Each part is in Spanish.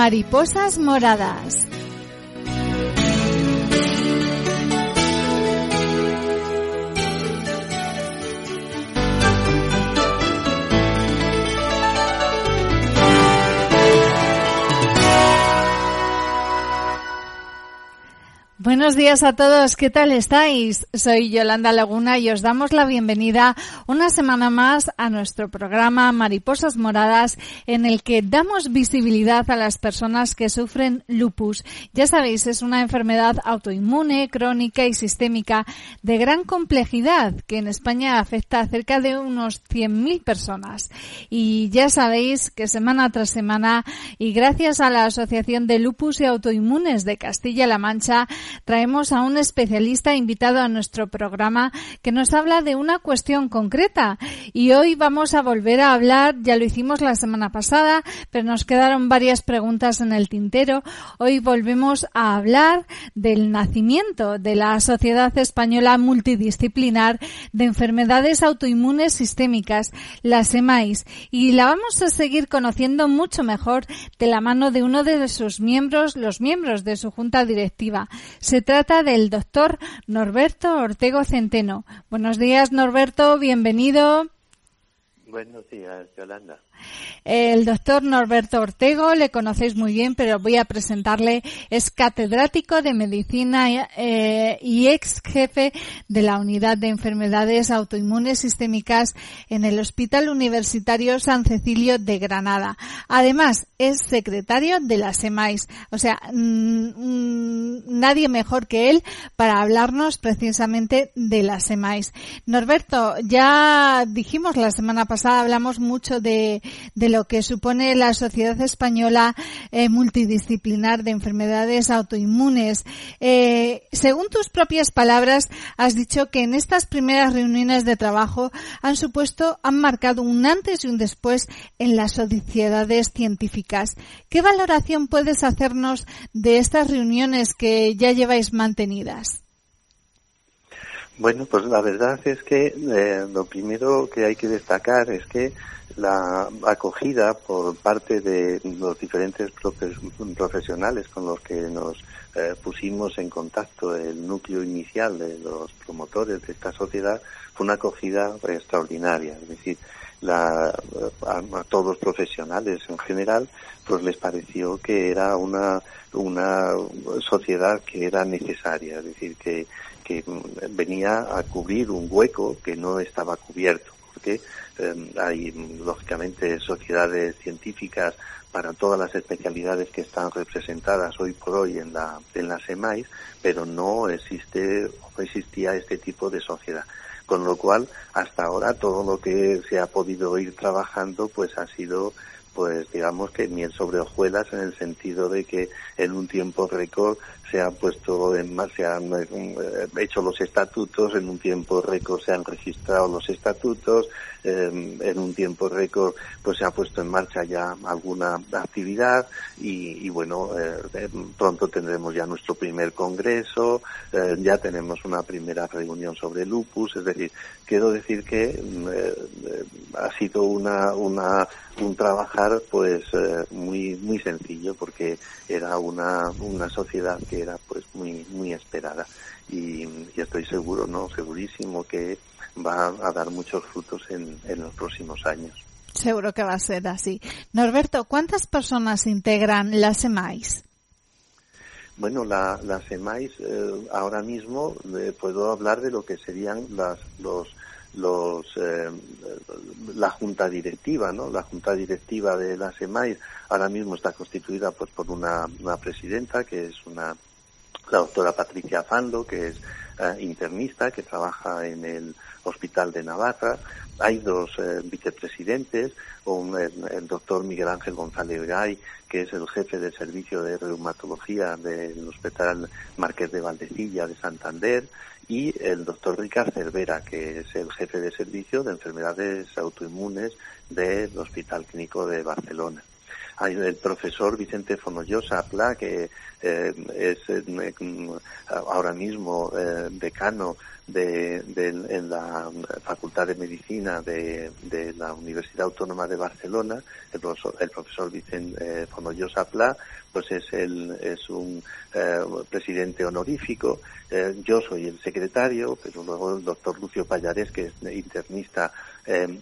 Mariposas Moradas. Buenos días a todos, ¿qué tal estáis? Soy Yolanda Laguna y os damos la bienvenida una semana más a nuestro programa Mariposas Moradas en el que damos visibilidad a las personas que sufren lupus. Ya sabéis, es una enfermedad autoinmune, crónica y sistémica de gran complejidad que en España afecta a cerca de unos 100.000 personas. Y ya sabéis que semana tras semana y gracias a la Asociación de Lupus y Autoinmunes de Castilla-La Mancha, traemos a un especialista invitado a nuestro programa que nos habla de una cuestión concreta. Y hoy vamos a volver a hablar, ya lo hicimos la semana pasada, pero nos quedaron varias preguntas en el tintero. Hoy volvemos a hablar del nacimiento de la Sociedad Española Multidisciplinar de Enfermedades Autoinmunes Sistémicas, la SEMAIS, y la vamos a seguir conociendo mucho mejor de la mano de uno de sus miembros, los miembros de su junta directiva. Se trata del doctor Norberto Ortego Centeno. Buenos días, Norberto, bienvenido. Buenos días, Yolanda. El doctor Norberto Ortego, le conocéis muy bien, pero voy a presentarle. Es catedrático de medicina eh, y ex jefe de la unidad de enfermedades autoinmunes sistémicas en el Hospital Universitario San Cecilio de Granada. Además, es secretario de la SEMAIS. O sea, mm, mm, nadie mejor que él para hablarnos precisamente de la SEMAIS. Norberto, ya dijimos la semana pasada, hablamos mucho de de lo que supone la Sociedad Española eh, Multidisciplinar de Enfermedades Autoinmunes. Eh, según tus propias palabras, has dicho que en estas primeras reuniones de trabajo han supuesto, han marcado un antes y un después en las sociedades científicas. ¿Qué valoración puedes hacernos de estas reuniones que ya lleváis mantenidas? Bueno, pues la verdad es que eh, lo primero que hay que destacar es que la acogida por parte de los diferentes profesionales con los que nos eh, pusimos en contacto, el núcleo inicial de los promotores de esta sociedad, fue una acogida extraordinaria. Es decir, la, a, todos los profesionales en general, pues les pareció que era una, una sociedad que era necesaria, es decir, que, que venía a cubrir un hueco que no estaba cubierto, porque Em, hay lógicamente sociedades científicas para todas las especialidades que están representadas hoy por hoy en la en la SEMAIS, pero no existe no existía este tipo de sociedad. Con lo cual, hasta ahora todo lo que se ha podido ir trabajando pues ha sido pues digamos que miel sobre hojuelas en el sentido de que en un tiempo récord se han puesto en más, se han eh, hecho los estatutos, en un tiempo récord se han registrado los estatutos, em, en un tiempo récord pues se ha puesto en marcha ya alguna actividad y, bueno, eh, pronto tendremos ya nuestro primer congreso, eh, ya tenemos una primera reunión sobre lupus, es decir, quiero decir que ha sido una, una, un trabajar pues muy, muy sencillo porque era una, una sociedad que era pues muy muy esperada. Y, estoy seguro no segurísimo que va a dar muchos frutos en, en los próximos años. Seguro que va a ser así. Norberto cuántas personas integran la SEMAIS bueno, la, la SEMAIS eh, ahora mismo eh, puedo hablar de lo que serían las, los, los, eh, la junta directiva, ¿no? La junta directiva de la SEMAIS ahora mismo está constituida pues por una, una presidenta que es una la doctora Patricia Fando, que es eh, internista, que trabaja en el Hospital de Navarra. Hay dos eh, vicepresidentes, un, el, doctor Miguel Ángel González Gay, que es el jefe del servicio de reumatología del Hospital Marqués de Valdecilla de Santander, y el doctor Ricard Cervera, que es el jefe de servicio de enfermedades autoinmunes del Hospital Clínico de Barcelona. Hay el profesor Vicente Fonollosa Pla, que eh, es eh, ahora mismo eh, decano de, en la Facultad de Medicina de, la Universidad Autónoma de Barcelona, el profesor, Vicente Fonollosa Pla, pues es, es un presidente honorífico. yo soy el secretario, pero luego el doctor Lucio Payares, que es internista en,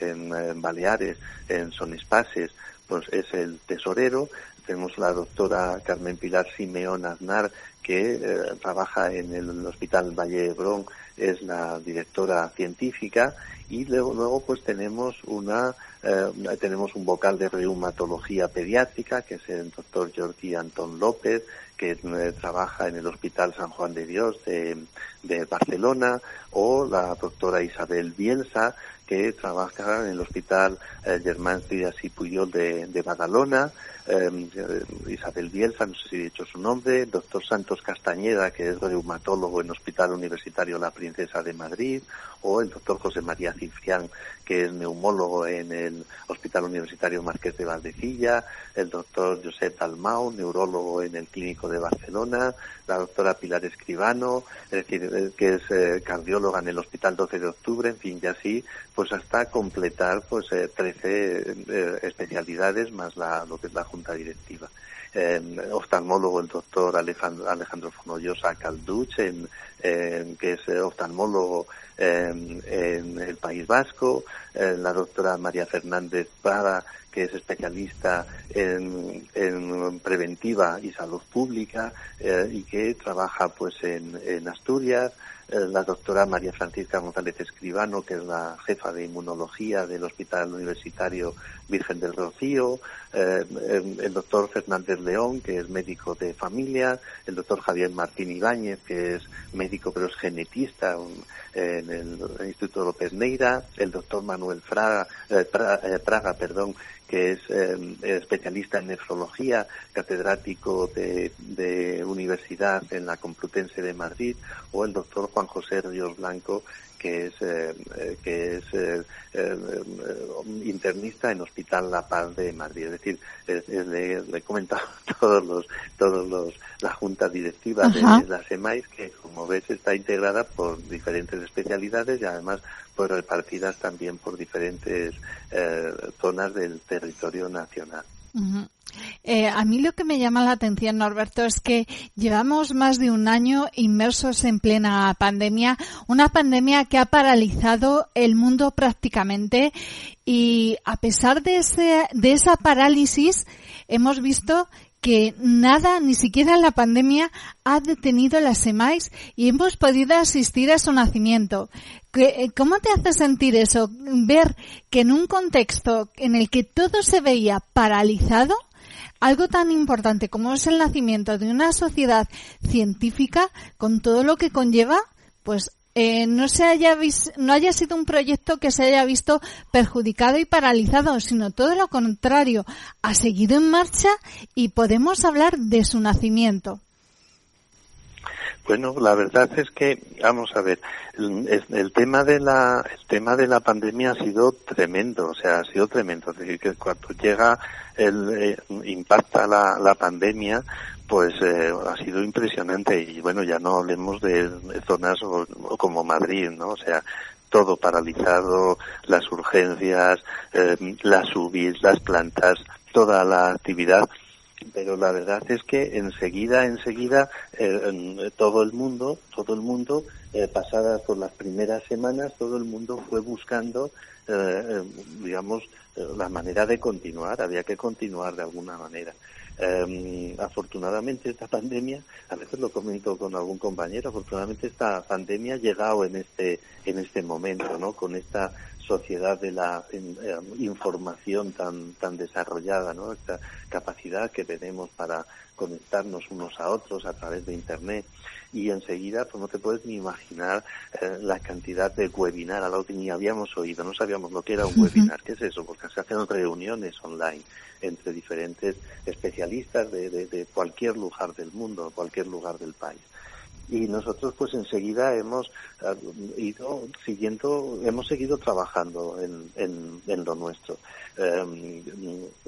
en, Baleares, en Son Espaces, pues es el tesorero. Tenemos la doctora Carmen Pilar Simeón Aznar, que eh, trabaja en el Hospital Valle Hebrón, es la directora científica y luego, luego pues tenemos una eh, tenemos un vocal de reumatología pediátrica que es el doctor Jordi Antón López que eh, trabaja en el Hospital San Juan de Dios de, de Barcelona o la doctora Isabel Bielsa que trabaja en el Hospital eh, Germán Trias y Puyol de, de Badalona, eh, Isabel Bielsa, no sé si he dicho su nombre, doctor Santos Castañeda, que es reumatólogo en el Hospital Universitario La Princesa de Madrid, o el doctor José María Cifián, que es neumólogo en el Hospital Universitario Marqués de Valdecilla, el doctor Josep Dalmau, neurólogo en el Clínico de Barcelona, la doctora Pilar Escribano, es decir, eh, que es eh, cardióloga en el Hospital 12 de Octubre, en fin, y así, pues hasta completar pues 13 eh, especialidades más la, lo que es la Junta Directiva. oftalmólogo el doctor Alejandro, Alejandro Fonollosa Calduch, en, que es oftalmólogo en el País Vasco, la doctora María Fernández Prada, que es especialista en, preventiva y salud pública eh, y que trabaja pues en, Asturias, eh, la doctora María Francisca González Escribano, que es la jefa de inmunología del Hospital Universitario Virgen del Rocío, eh, el doctor Fernández León, que es médico de familia, el doctor Javier Martín Ibáñez, que es médico pero es genetista en el Instituto López Neira, el doctor Manuel Fraga, Praga, perdón, que es eh, especialista en nefrología, catedrático de, universidad en la Complutense de Madrid, o el doctor Juan José Ríos Blanco, que es, eh, eh, que es internista en Hospital La Paz de Madrid. Es decir, le, he comentado todos los, todos los, la junta directiva de la SEMAIS, que como ves está integrada por diferentes especialidades y además pues repartidas también por diferentes eh, zonas del territorio nacional. Eh, a mí lo que me llama la atención, Norberto, es que llevamos más de un año inmersos en plena pandemia, una pandemia que ha paralizado el mundo prácticamente y a pesar de, esa parálisis hemos visto que nada, ni siquiera la pandemia, ha detenido las SEMAIS y hemos podido asistir a su nacimiento. Eh, ¿Cómo te hace sentir eso? Ver que en un contexto en el que todo se veía paralizado, algo tan importante como es el nacimiento de una sociedad científica, con todo lo que conlleva, pues eh, no se haya no haya sido un proyecto que se haya visto perjudicado y paralizado, sino todo lo contrario, ha seguido en marcha y podemos hablar de su nacimiento. Bueno, la verdad es que vamos a ver, el, tema de la el tema de la pandemia ha sido tremendo, o sea, ha sido tremendo, es decir, que cuando llega el eh, impacta la, la pandemia, pues eh, ha sido impresionante y bueno, ya no hablemos de zonas como Madrid, ¿no? O sea, todo paralizado, las urgencias, eh, las UBIs, las plantas, toda la actividad. Pero la verdad es que enseguida, enseguida, eh, todo el mundo, todo el mundo, eh, pasadas por las primeras semanas, todo el mundo fue buscando, digamos, la manera de continuar. Había que continuar de alguna manera. Eh, afortunadamente esta pandemia, a veces lo comento con algún compañero, afortunadamente esta pandemia ha llegado en este en este momento, ¿no? Con esta sociedad de la em, información tan tan desarrollada, ¿no? Esta capacidad que tenemos para conectarnos unos a otros a través de internet y enseguida pues no te puedes ni imaginar eh, la cantidad de webinar a lo que ni habíamos oído, no sabíamos lo que era un webinar, ¿qué es eso? Porque se hacen reuniones online entre diferentes especialistas de, de, cualquier lugar del mundo, cualquier lugar del país. Y nosotros pues enseguida hemos eh, ido siguiendo, hemos seguido trabajando en, en, lo nuestro. Em,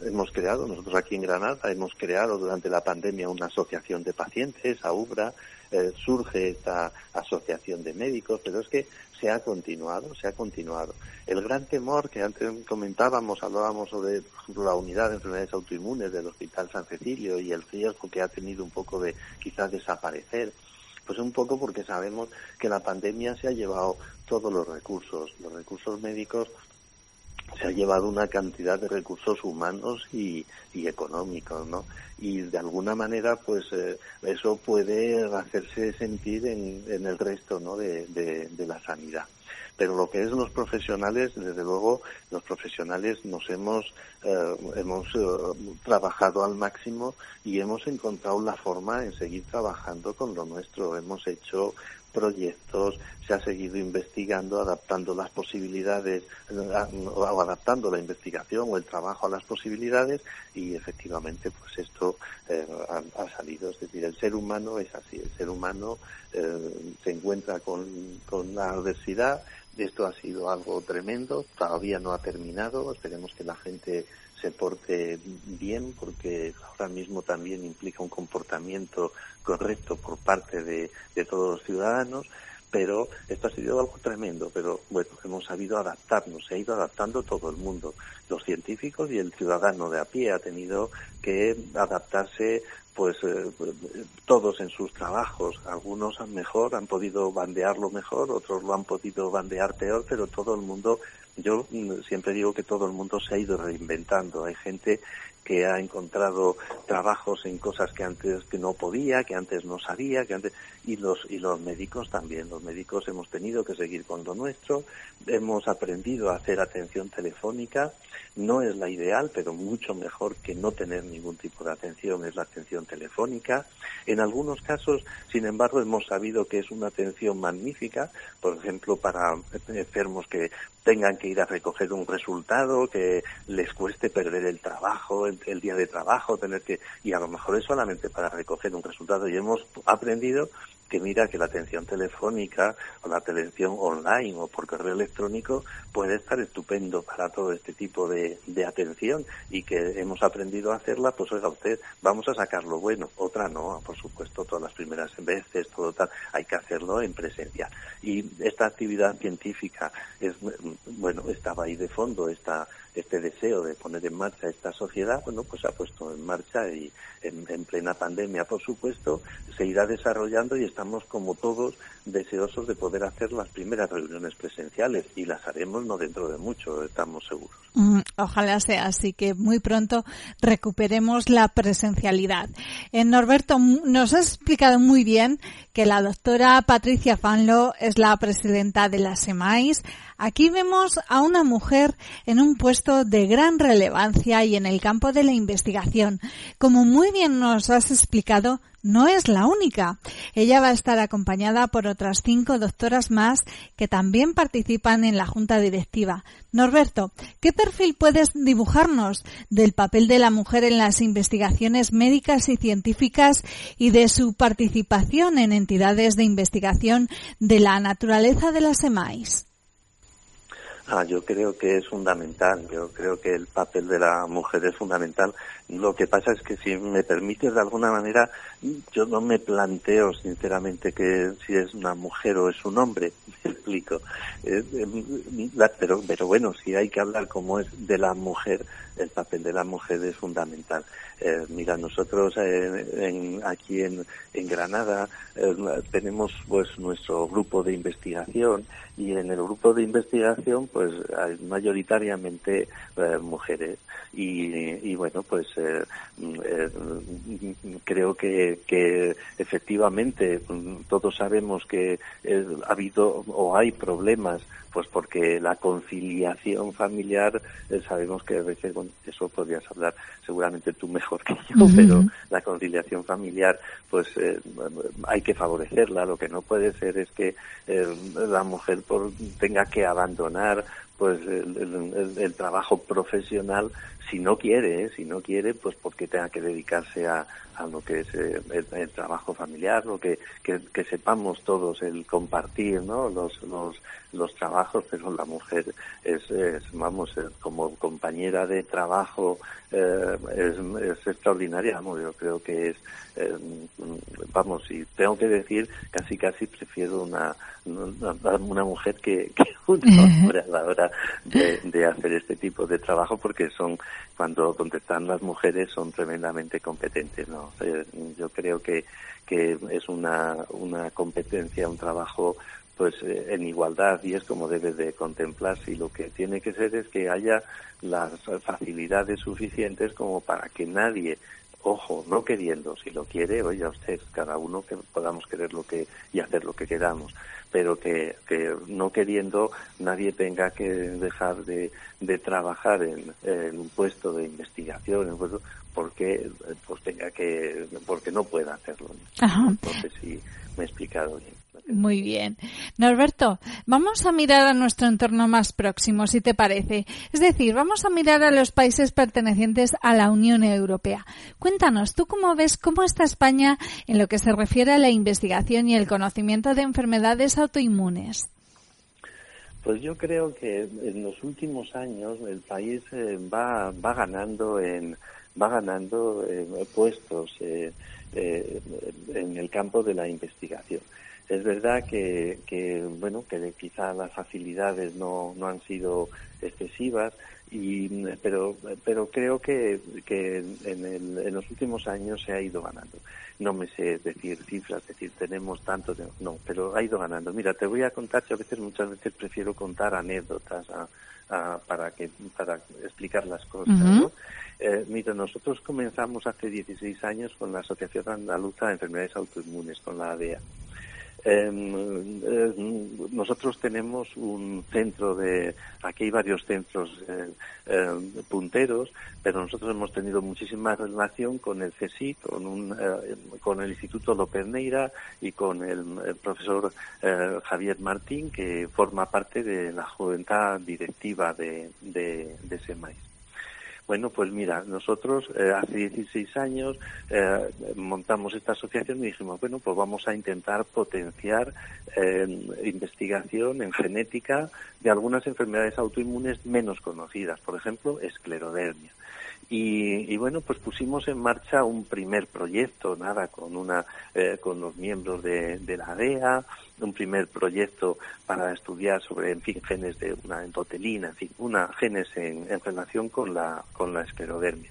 hemos creado, nosotros aquí en Granada, hemos creado durante la pandemia una asociación de pacientes, AUBRA, eh, surge esta asociación de médicos, pero es que se ha continuado, se ha continuado. El gran temor que antes comentábamos, hablábamos sobre la unidad de enfermedades autoinmunes del Hospital San Cecilio y el riesgo que ha tenido un poco de quizás desaparecer pues un poco porque sabemos que la pandemia se ha llevado todos los recursos, los recursos médicos se ha llevado una cantidad de recursos humanos y, económicos, ¿no? Y de alguna manera, pues eh, eso puede hacerse sentir en, el resto, ¿no? de la sanidad pero lo que es los profesionales, desde luego, los profesionales nos hemos, eh, hemos eh, trabajado al máximo y hemos encontrado la forma en seguir trabajando con lo nuestro. Hemos hecho proyectos, se ha seguido investigando, adaptando las posibilidades, eh, o adaptando la investigación o el trabajo a las posibilidades y efectivamente pues esto ha, salido. Es decir, el ser humano es así, el ser humano se encuentra con, con la adversidad, esto ha sido algo tremendo, todavía no ha terminado, esperemos que la gente se porte bien porque ahora mismo también implica un comportamiento correcto por parte de, todos los ciudadanos, pero esto ha sido algo tremendo, pero bueno, hemos sabido adaptarnos, se ha ido adaptando todo el mundo, los científicos y el ciudadano de a pie ha tenido que adaptarse pues eh, todos en sus trabajos, algunos han mejor, han podido bandearlo mejor, otros lo han podido bandear peor, pero todo el mundo, yo mm, siempre digo que todo el mundo se ha ido reinventando. Hay gente que ha encontrado trabajos en cosas que antes que no podía, que antes no sabía, que antes y los y los médicos también. Los médicos hemos tenido que seguir con lo nuestro, hemos aprendido a hacer atención telefónica. No es la ideal, pero mucho mejor que no tener ningún tipo de atención es la atención telefónica. En algunos casos, sin embargo, hemos sabido que es una atención magnífica, por ejemplo, para enfermos que tengan que ir a recoger un resultado, que les cueste perder el trabajo, el, día de trabajo, tener que, y a lo mejor es solamente para recoger un resultado. Y hemos aprendido que mira que la atención telefónica o la atención online o por correo electrónico puede estar estupendo para todo este tipo de, de atención y que hemos aprendido a hacerla, pues oiga usted, vamos a sacar lo bueno, otra no, por supuesto, todas las primeras veces, todo tal, hay que hacerlo en presencia. Y esta actividad científica es, bueno, estaba ahí de fondo, esta este deseo de poner en marcha esta sociedad, bueno, pues se ha puesto en marcha y en, plena pandemia, por supuesto, se irá desarrollando y estamos como todos deseosos de poder hacer las primeras reuniones presenciales y las haremos no dentro de mucho, estamos seguros. Mm, ojalá sea así que muy pronto recuperemos la presencialidad. Eh, Norberto, nos has explicado muy bien que la doctora Patricia Fanlo es la presidenta de la SEMAIS. Aquí vemos a una mujer en un puesto de gran relevancia y en el campo de la investigación. Como muy bien nos has explicado, no es la única. Ella va a estar acompañada por otras cinco doctoras más que también participan en la junta directiva. Norberto, ¿qué perfil puedes dibujarnos del papel de la mujer en las investigaciones médicas y científicas y de su participación en entidades de investigación de la naturaleza de las EMAIS? Ah, yo creo que es fundamental, yo creo que el papel de la mujer es fundamental. Lo que pasa es que si me permites de alguna manera, yo no me planteo sinceramente que si es una mujer o es un hombre, me explico. Eh, eh, pero, pero bueno, si hay que hablar como es de la mujer, el papel de la mujer es fundamental. Eh, mira, nosotros en, aquí en, en Granada tenemos pues nuestro grupo de investigación y en el grupo de investigación pues hay mayoritariamente mujeres. Y, y, bueno pues eh, eh, creo que, que, efectivamente todos sabemos que eh, ha habido o hay problemas pues porque la conciliación familiar sabemos que a veces bueno, eso podrías hablar seguramente tú mejor que yo pero la conciliación familiar pues hay que favorecerla. Lo que no puede ser es que la mujer por, tenga que abandonar pues el, trabajo profesional si no quiere, ¿eh? si no quiere, pues porque tenga que dedicarse a, a lo que es eh, el, trabajo familiar, lo que, que, sepamos todos el compartir, ¿no? Los, los, los trabajos, pero la mujer es, es vamos, como compañera de trabajo eh, es, extraordinaria, yo creo que es, eh, vamos, y tengo que decir, casi casi prefiero una, una, mujer que, que un hombre a la hora de, de hacer este tipo de trabajo, porque son, cuando donde están las mujeres, son tremendamente competentes, ¿no? Yo creo que, que es una, una competencia, un trabajo pues eh, en igualdad y es como debe de contemplarse. Y lo que tiene que ser es que haya las facilidades suficientes como para que nadie ojo, no queriendo, si lo quiere, oiga usted, cada uno que podamos querer lo que y hacer lo que queramos, pero que, que no queriendo nadie tenga que dejar de, de trabajar en, un puesto de investigación, porque pues tenga que, porque no pueda hacerlo. No sé si me he explicado bien. Muy bien. Norberto, vamos a mirar a nuestro entorno más próximo, si te parece. Es decir, vamos a mirar a los países pertenecientes a la Unión Europea. Cuéntanos, ¿tú cómo ves cómo está España en lo que se refiere a la investigación y el conocimiento de enfermedades autoinmunes? Pues yo creo que en los últimos años el país eh, va, va ganando en va ganando eh, puestos eh, en el campo de la investigación. Es verdad que, que bueno, que quizá las facilidades no, no han sido excesivas, y, pero, pero creo que, que en, el, en los últimos años se ha ido ganando. No me sé decir cifras, decir tenemos tanto, no, pero ha ido ganando. Mira, te voy a contar, que a veces, muchas veces prefiero contar anécdotas para, que, para explicar las cosas. Eh, mira, nosotros comenzamos hace 16 años con la Asociación Andaluza de Enfermedades Autoinmunes, con la ADEA. Em, eh, nosotros tenemos un centro de, aquí hay varios centros eh, em, punteros, pero nosotros hemos tenido muchísima relación con el CSIC, con, un, eh, con el Instituto López Neira y con el, profesor Javier Martín, que forma parte de la juventud directiva de, de, de SEMAIS. Bueno, pues mira, nosotros eh, hace 16 años eh, montamos esta asociación y dijimos, bueno, pues vamos a intentar potenciar eh, investigación en genética de algunas enfermedades autoinmunes menos conocidas, por ejemplo, esclerodermia. Y, bueno, pues pusimos en marcha un primer proyecto, nada, con una, eh, con los miembros de, de, la DEA, un primer proyecto para estudiar sobre, en fin, genes de una endotelina, en fin, una genes en, en relación con la, con la esclerodermia.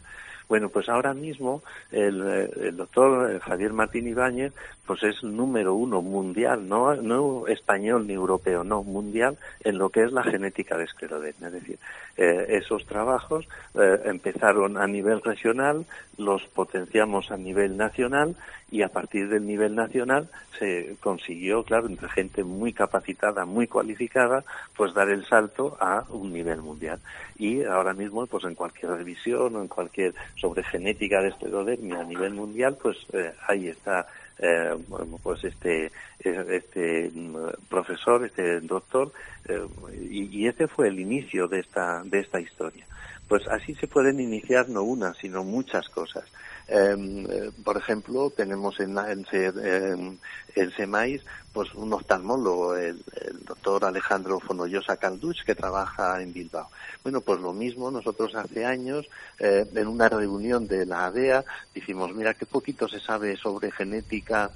Bueno, pues ahora mismo el, eh, doctor eh, Javier Martín Ibáñez pues es número uno mundial, no, no español ni europeo, no, mundial en lo que es la genética de esclerodermia. Es decir, eh, esos trabajos empezaron a nivel regional, los potenciamos a nivel nacional y a partir del nivel nacional se consiguió, claro, entre gente muy capacitada, muy cualificada, pues dar el salto a un nivel mundial. Y ahora mismo, pues en cualquier revisión o en cualquier sobre genética de esclerodermia a nivel mundial, pues eh, ahí está eh, pues este este mm, profesor, este doctor, eh, y, y, este fue el inicio de esta de esta historia. Pues así se pueden iniciar no una, sino muchas cosas. Em, eh, por ejemplo, tenemos en, en, en, SEMAIS pues un oftalmólogo, el, doctor Alejandro Fonollosa Calduch, que trabaja en Bilbao. Bueno, pues lo mismo, nosotros hace años, eh, en una reunión de la ADEA, dijimos, mira, qué poquito se sabe sobre genética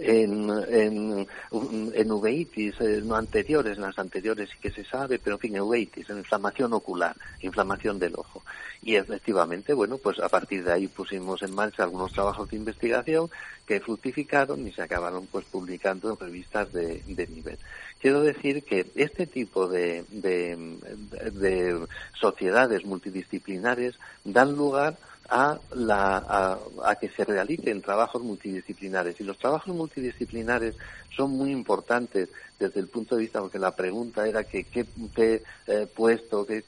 en, en, en uveitis, no anteriores, en las anteriores sí que se sabe, pero en fin, uveitis, en inflamación ocular, inflamación del ojo. Y efectivamente, bueno, pues a partir de ahí pusimos en marcha algunos trabajos de investigación que fructificaron y se acabaron pues publicando en revistas de, de nivel. Quiero decir que este tipo de, de, de sociedades multidisciplinares dan lugar a, la, a, que se realicen trabajos multidisciplinares. Y los trabajos multidisciplinares son muy importantes desde el punto de vista, porque la pregunta era que qué, eh, puesto qué,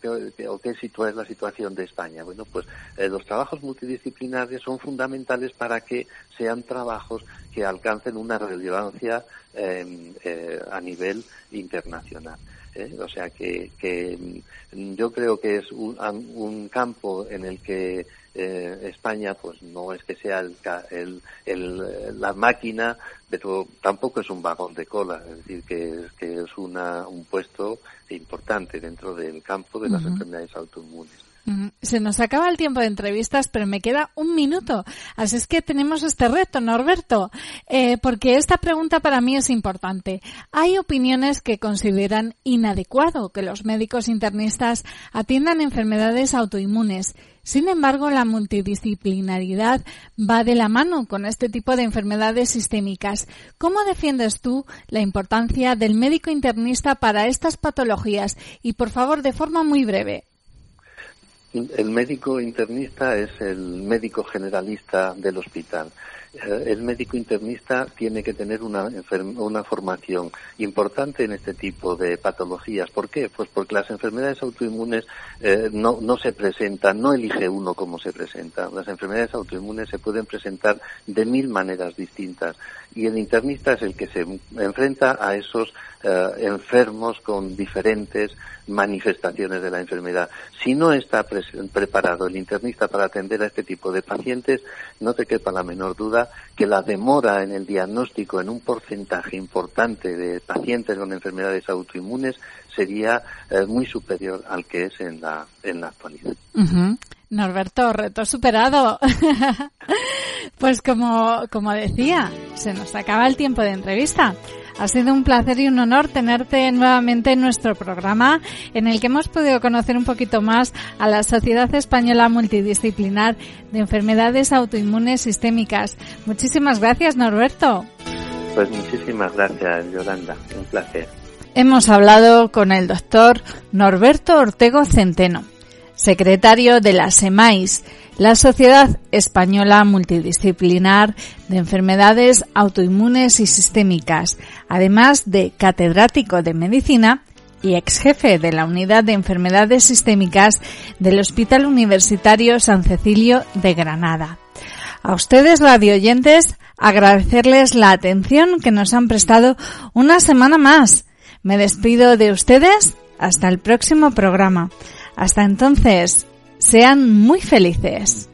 o qué es la situación de España. Bueno, pues eh, los trabajos multidisciplinares son fundamentales para que sean trabajos que alcancen una relevancia em, eh, a nivel internacional. ¿eh? O sea que, mm, yo creo que es un, un campo en el que eh, España pues no es que sea el, el, la máquina, pero tampoco es un vagón de cola, es decir, que, que es una, un puesto importante dentro del campo de las enfermedades autoinmunes. Se nos acaba el tiempo de entrevistas, pero me queda un minuto. Así es que tenemos este reto, Norberto, eh, porque esta pregunta para mí es importante. Hay opiniones que consideran inadecuado que los médicos internistas atiendan enfermedades autoinmunes. Sin embargo, la multidisciplinaridad va de la mano con este tipo de enfermedades sistémicas. ¿Cómo defiendes tú la importancia del médico internista para estas patologías? Y por favor, de forma muy breve. El médico internista es el médico generalista del hospital. Eh, el médico internista tiene que tener una, una formación importante en este tipo de patologías. ¿Por qué? Pues porque las enfermedades autoinmunes eh, no, no se presentan, no elige uno cómo se presenta. Las enfermedades autoinmunes se pueden presentar de mil maneras distintas y el internista es el que se enfrenta a esos eh, enfermos con diferentes manifestaciones de la enfermedad. Si no está preparado el internista para atender a este tipo de pacientes, no te quepa la menor duda que la demora en el diagnóstico en un porcentaje importante de pacientes con enfermedades autoinmunes sería eh, muy superior al que es en la, en la actualidad. Norberto, reto superado. pues como, como decía, se nos acaba el tiempo de entrevista. Ha sido un placer y un honor tenerte nuevamente en nuestro programa en el que hemos podido conocer un poquito más a la Sociedad Española Multidisciplinar de Enfermedades Autoinmunes Sistémicas. Muchísimas gracias, Norberto. Pues muchísimas gracias, Yolanda. Un placer. Hemos hablado con el doctor Norberto Ortego Centeno secretario de la SEMAIS, la Sociedad Española Multidisciplinar de Enfermedades Autoinmunes y Sistémicas, además de catedrático de Medicina y ex jefe de la Unidad de Enfermedades Sistémicas del Hospital Universitario San Cecilio de Granada. A ustedes, radioyentes, agradecerles la atención que nos han prestado una semana más. Me despido de ustedes hasta el próximo programa. Hasta entonces, sean muy felices.